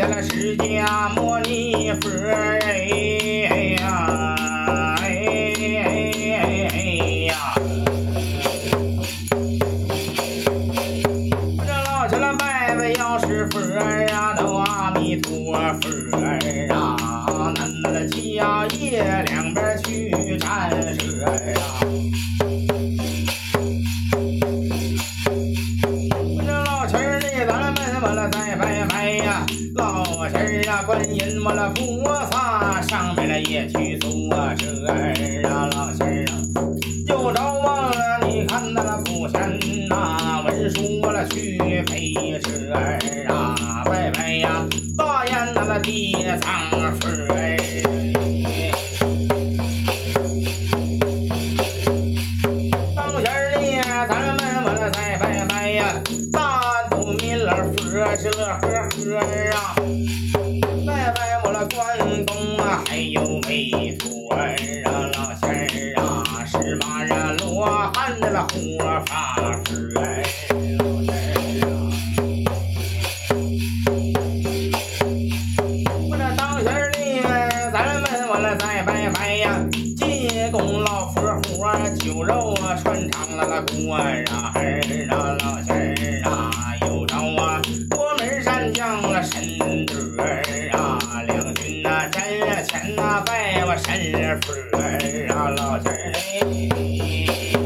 见了释迦牟尼佛哎呀哎哎哎哎呀！我这老去那拜拜要是佛呀，都阿弥陀佛啊！南了家业两边去占舍。完了再拜拜呀，老七儿啊，观音我了菩萨上面了也去坐车儿啊，老七儿啊，有着望了，你看那个不贤呐，文书我了去陪车儿啊，拜拜呀，大雁那个地藏佛儿。儿啊，拜拜我了关公啊，还有韦陀儿啊，老仙儿啊，是马呀罗汉的了活法佛儿，老仙儿啊。我这当先儿的，咱们我了再拜拜呀，进贡老佛活酒肉啊，穿肠了个锅儿啊，儿啊老呐站前呐拜我神佛儿啊，老仙儿。